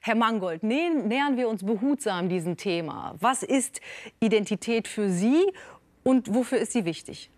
Herr Mangold, nähern wir uns behutsam diesem Thema. Was ist Identität für Sie und wofür ist sie wichtig?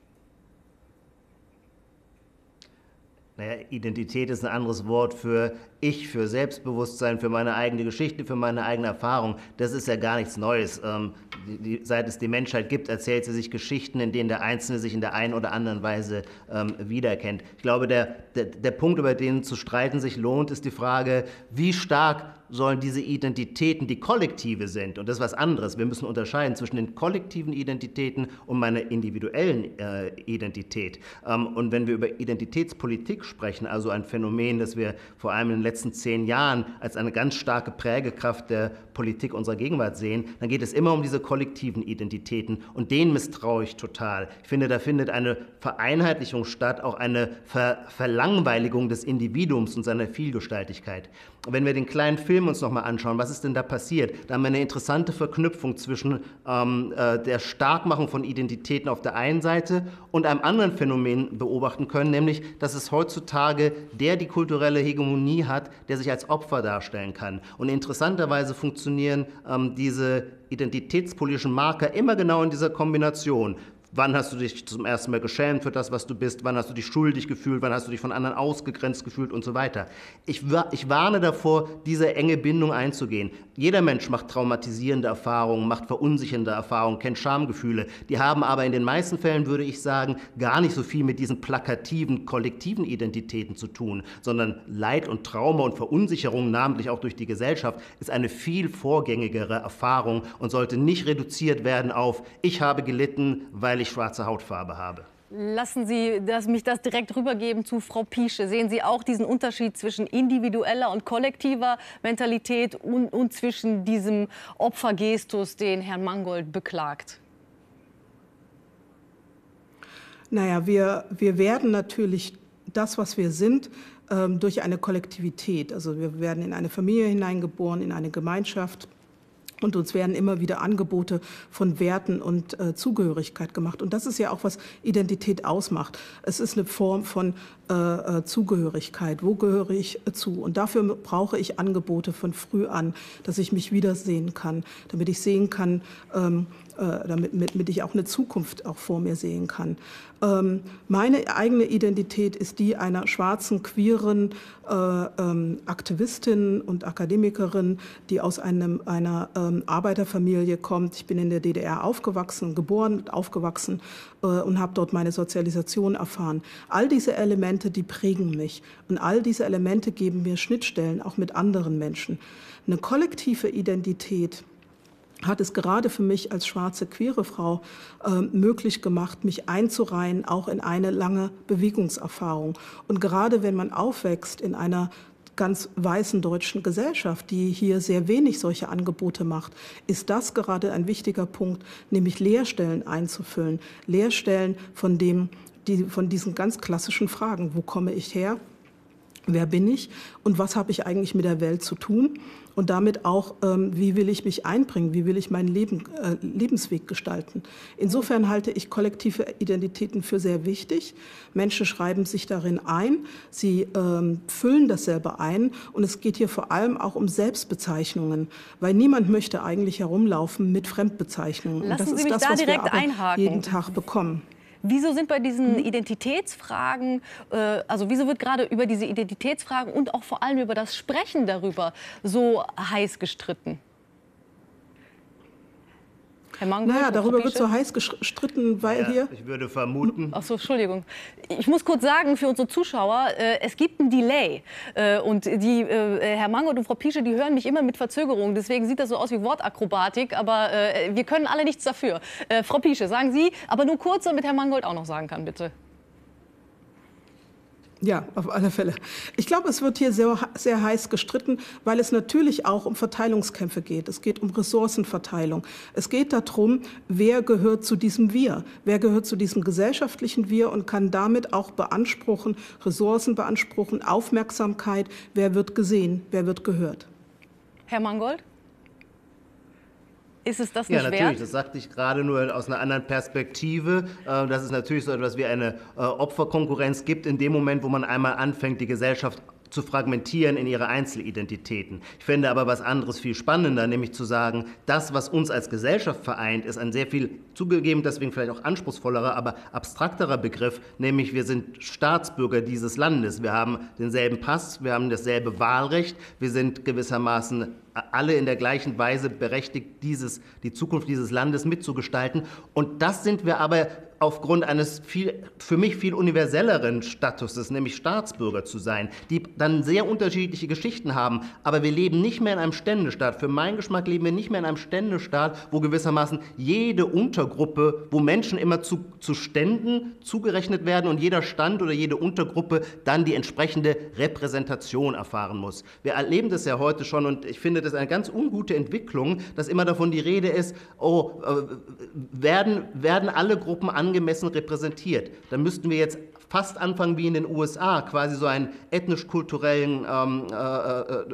Naja, Identität ist ein anderes Wort für ich, für Selbstbewusstsein, für meine eigene Geschichte, für meine eigene Erfahrung. Das ist ja gar nichts Neues. Ähm, die, seit es die Menschheit gibt, erzählt sie sich Geschichten, in denen der Einzelne sich in der einen oder anderen Weise ähm, wiedererkennt. Ich glaube, der, der, der Punkt, über den zu streiten sich lohnt, ist die Frage, wie stark sollen diese Identitäten, die kollektive sind, und das ist was anderes, wir müssen unterscheiden zwischen den kollektiven Identitäten und meiner individuellen äh, Identität. Ähm, und wenn wir über Identitätspolitik sprechen, also ein Phänomen, das wir vor allem in den letzten zehn Jahren als eine ganz starke Prägekraft der Politik unserer Gegenwart sehen, dann geht es immer um diese kollektiven Identitäten und denen misstraue ich total. Ich finde, da findet eine Vereinheitlichung statt, auch eine Ver Verlangweiligung des Individuums und seiner Vielgestaltigkeit. Wenn wir den kleinen Film uns nochmal anschauen, was ist denn da passiert? Da haben wir eine interessante Verknüpfung zwischen ähm, äh, der Starkmachung von Identitäten auf der einen Seite und einem anderen Phänomen beobachten können, nämlich, dass es heutzutage der die kulturelle Hegemonie hat, der sich als Opfer darstellen kann. Und interessanterweise funktionieren ähm, diese identitätspolitischen Marker immer genau in dieser Kombination. Wann hast du dich zum ersten Mal geschämt für das, was du bist? Wann hast du dich schuldig gefühlt? Wann hast du dich von anderen ausgegrenzt gefühlt und so weiter? Ich, ich warne davor, diese enge Bindung einzugehen. Jeder Mensch macht traumatisierende Erfahrungen, macht verunsichernde Erfahrungen, kennt Schamgefühle. Die haben aber in den meisten Fällen, würde ich sagen, gar nicht so viel mit diesen plakativen, kollektiven Identitäten zu tun, sondern Leid und Trauma und Verunsicherung, namentlich auch durch die Gesellschaft, ist eine viel vorgängigere Erfahrung und sollte nicht reduziert werden auf, ich habe gelitten, weil ich schwarze Hautfarbe habe. Lassen Sie das, mich das direkt rübergeben zu Frau Piesche. Sehen Sie auch diesen Unterschied zwischen individueller und kollektiver Mentalität und, und zwischen diesem Opfergestus, den Herrn Mangold beklagt? Naja, wir, wir werden natürlich das, was wir sind, ähm, durch eine Kollektivität. Also wir werden in eine Familie hineingeboren, in eine Gemeinschaft, und uns werden immer wieder Angebote von Werten und äh, Zugehörigkeit gemacht. Und das ist ja auch, was Identität ausmacht. Es ist eine Form von äh, äh Zugehörigkeit. Wo gehöre ich äh, zu? Und dafür brauche ich Angebote von früh an, dass ich mich wiedersehen kann, damit ich sehen kann, ähm, äh, damit, damit ich auch eine Zukunft auch vor mir sehen kann. Ähm, meine eigene Identität ist die einer schwarzen, queeren äh, ähm, Aktivistin und Akademikerin, die aus einem, einer ähm, Arbeiterfamilie kommt. Ich bin in der DDR aufgewachsen, geboren, aufgewachsen äh, und habe dort meine Sozialisation erfahren. All diese Elemente, die prägen mich. Und all diese Elemente geben mir Schnittstellen, auch mit anderen Menschen. Eine kollektive Identität, hat es gerade für mich als schwarze queere Frau äh, möglich gemacht, mich einzureihen, auch in eine lange Bewegungserfahrung. Und gerade wenn man aufwächst in einer ganz weißen deutschen Gesellschaft, die hier sehr wenig solche Angebote macht, ist das gerade ein wichtiger Punkt, nämlich Lehrstellen einzufüllen. Lehrstellen von, dem, die, von diesen ganz klassischen Fragen. Wo komme ich her? Wer bin ich und was habe ich eigentlich mit der Welt zu tun? Und damit auch, ähm, wie will ich mich einbringen, wie will ich meinen Leben, äh, Lebensweg gestalten. Insofern halte ich kollektive Identitäten für sehr wichtig. Menschen schreiben sich darin ein, sie ähm, füllen das selber ein und es geht hier vor allem auch um Selbstbezeichnungen, weil niemand möchte eigentlich herumlaufen mit Fremdbezeichnungen. Lassen und das Sie ist mich das, da was direkt wir einhaken. jeden Tag bekommen. Wieso sind bei diesen mhm. Identitätsfragen, äh, also wieso wird gerade über diese Identitätsfragen und auch vor allem über das Sprechen darüber so heiß gestritten? Herr Mangold, naja, darüber wird so heiß gestritten, weil ja, hier... Ich würde vermuten... Ach so, Entschuldigung. Ich muss kurz sagen für unsere Zuschauer, äh, es gibt ein Delay. Äh, und die, äh, Herr Mangold und Frau Piesche, die hören mich immer mit Verzögerung. Deswegen sieht das so aus wie Wortakrobatik. Aber äh, wir können alle nichts dafür. Äh, Frau Piesche, sagen Sie, aber nur kurz, damit Herr Mangold auch noch sagen kann, bitte. Ja, auf alle Fälle. Ich glaube, es wird hier sehr, sehr heiß gestritten, weil es natürlich auch um Verteilungskämpfe geht. Es geht um Ressourcenverteilung. Es geht darum, wer gehört zu diesem Wir, wer gehört zu diesem gesellschaftlichen Wir und kann damit auch beanspruchen, Ressourcen beanspruchen, Aufmerksamkeit, wer wird gesehen, wer wird gehört. Herr Mangold? Ist es das nicht Ja, natürlich. Wert? Das sagte ich gerade nur aus einer anderen Perspektive, äh, dass es natürlich so etwas wie eine äh, Opferkonkurrenz gibt in dem Moment, wo man einmal anfängt, die Gesellschaft zu fragmentieren in ihre Einzelidentitäten. Ich fände aber was anderes viel spannender, nämlich zu sagen, das, was uns als Gesellschaft vereint, ist ein sehr viel zugegeben, deswegen vielleicht auch anspruchsvollerer, aber abstrakterer Begriff, nämlich wir sind Staatsbürger dieses Landes. Wir haben denselben Pass, wir haben dasselbe Wahlrecht, wir sind gewissermaßen alle in der gleichen Weise berechtigt, dieses, die Zukunft dieses Landes mitzugestalten. Und das sind wir aber aufgrund eines viel, für mich viel universelleren Statuses, nämlich Staatsbürger zu sein, die dann sehr unterschiedliche Geschichten haben. Aber wir leben nicht mehr in einem Ständestaat. Für meinen Geschmack leben wir nicht mehr in einem Ständestaat, wo gewissermaßen jede Untergruppe, wo Menschen immer zu, zu Ständen zugerechnet werden und jeder Stand oder jede Untergruppe dann die entsprechende Repräsentation erfahren muss. Wir erleben das ja heute schon und ich finde das eine ganz ungute Entwicklung, dass immer davon die Rede ist, oh, äh, werden, werden alle Gruppen an angemessen repräsentiert. Dann müssten wir jetzt fast anfangen wie in den USA, quasi so einen ethnisch-kulturellen ähm, äh, äh,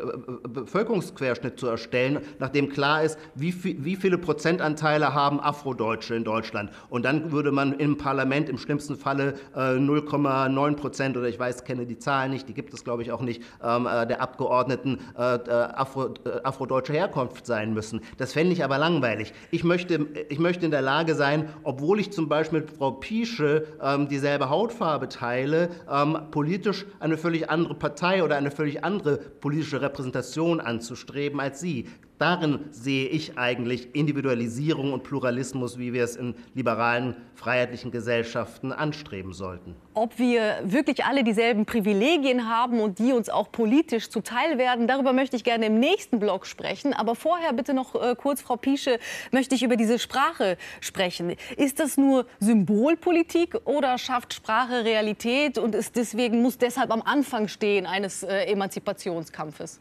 Bevölkerungsquerschnitt zu erstellen, nachdem klar ist, wie, wie viele Prozentanteile haben Afrodeutsche in Deutschland. Und dann würde man im Parlament im schlimmsten Falle äh, 0,9 Prozent oder ich weiß, kenne die Zahlen nicht, die gibt es glaube ich auch nicht, ähm, äh, der Abgeordneten äh, äh, Afro, afrodeutscher Herkunft sein müssen. Das fände ich aber langweilig. Ich möchte, ich möchte in der Lage sein, obwohl ich zum Beispiel mit Frau Piesche ähm, dieselbe Hautfarbe teile, ähm, politisch eine völlig andere Partei oder eine völlig andere politische Repräsentation anzustreben als sie. Darin sehe ich eigentlich Individualisierung und Pluralismus, wie wir es in liberalen, freiheitlichen Gesellschaften anstreben sollten. Ob wir wirklich alle dieselben Privilegien haben und die uns auch politisch zuteil werden, darüber möchte ich gerne im nächsten Blog sprechen. Aber vorher bitte noch äh, kurz, Frau Piesche, möchte ich über diese Sprache sprechen. Ist das nur Symbolpolitik oder schafft Sprache Realität und ist deswegen muss deshalb am Anfang stehen eines äh, Emanzipationskampfes?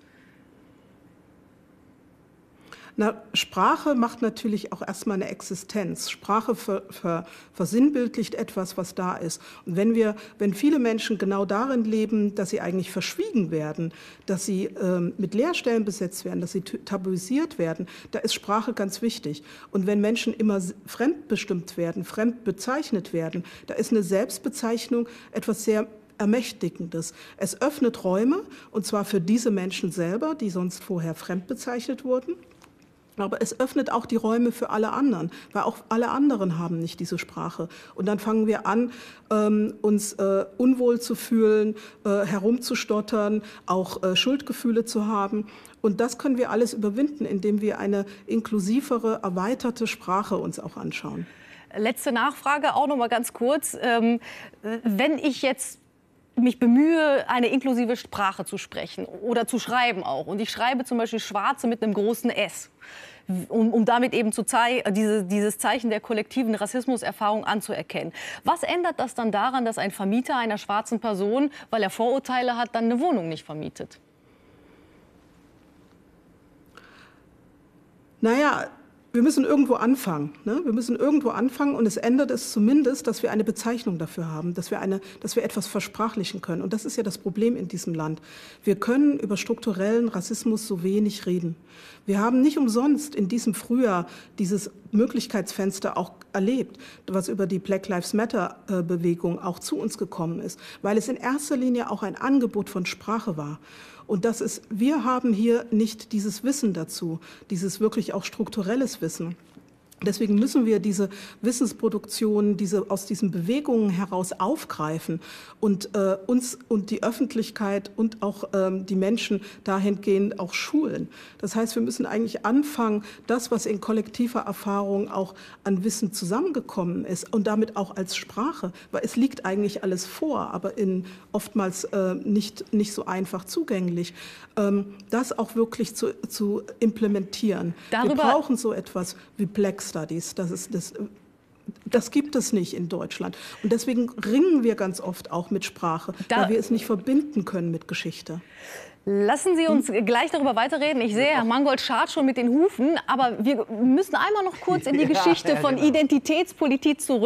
Na, Sprache macht natürlich auch erstmal eine Existenz. Sprache ver, ver, versinnbildlicht etwas, was da ist. Und wenn wir, wenn viele Menschen genau darin leben, dass sie eigentlich verschwiegen werden, dass sie ähm, mit Leerstellen besetzt werden, dass sie tabuisiert werden, da ist Sprache ganz wichtig. Und wenn Menschen immer fremdbestimmt werden, fremd bezeichnet werden, da ist eine Selbstbezeichnung etwas sehr Ermächtigendes. Es öffnet Räume, und zwar für diese Menschen selber, die sonst vorher fremd bezeichnet wurden. Aber es öffnet auch die Räume für alle anderen, weil auch alle anderen haben nicht diese Sprache. Und dann fangen wir an, ähm, uns äh, unwohl zu fühlen, äh, herumzustottern, auch äh, Schuldgefühle zu haben. Und das können wir alles überwinden, indem wir eine inklusivere, erweiterte Sprache uns auch anschauen. Letzte Nachfrage auch noch mal ganz kurz. Ähm, wenn ich jetzt mich bemühe, eine inklusive Sprache zu sprechen oder zu schreiben auch. Und ich schreibe zum Beispiel Schwarze mit einem großen S um, um damit eben zu diese, dieses Zeichen der kollektiven Rassismuserfahrung anzuerkennen. Was ändert das dann daran, dass ein Vermieter einer schwarzen Person, weil er Vorurteile hat, dann eine Wohnung nicht vermietet? Naja, wir müssen irgendwo anfangen. Ne? Wir müssen irgendwo anfangen und es ändert es zumindest, dass wir eine Bezeichnung dafür haben, dass wir, eine, dass wir etwas versprachlichen können. Und das ist ja das Problem in diesem Land. Wir können über strukturellen Rassismus so wenig reden. Wir haben nicht umsonst in diesem Frühjahr dieses Möglichkeitsfenster auch erlebt, was über die Black Lives Matter äh, Bewegung auch zu uns gekommen ist, weil es in erster Linie auch ein Angebot von Sprache war. Und das ist, wir haben hier nicht dieses Wissen dazu, dieses wirklich auch strukturelles Wissen. Deswegen müssen wir diese Wissensproduktion, diese aus diesen Bewegungen heraus aufgreifen und äh, uns und die Öffentlichkeit und auch ähm, die Menschen dahingehend auch schulen. Das heißt, wir müssen eigentlich anfangen, das, was in kollektiver Erfahrung auch an Wissen zusammengekommen ist und damit auch als Sprache, weil es liegt eigentlich alles vor, aber in oftmals äh, nicht nicht so einfach zugänglich, ähm, das auch wirklich zu, zu implementieren. Darüber wir brauchen so etwas wie Black Studies. Das, ist, das, das gibt es nicht in Deutschland. Und deswegen ringen wir ganz oft auch mit Sprache, da weil wir es nicht verbinden können mit Geschichte. Lassen Sie uns gleich darüber weiterreden. Ich sehe, Herr Mangold schart schon mit den Hufen. Aber wir müssen einmal noch kurz in die Geschichte von Identitätspolitik zurück.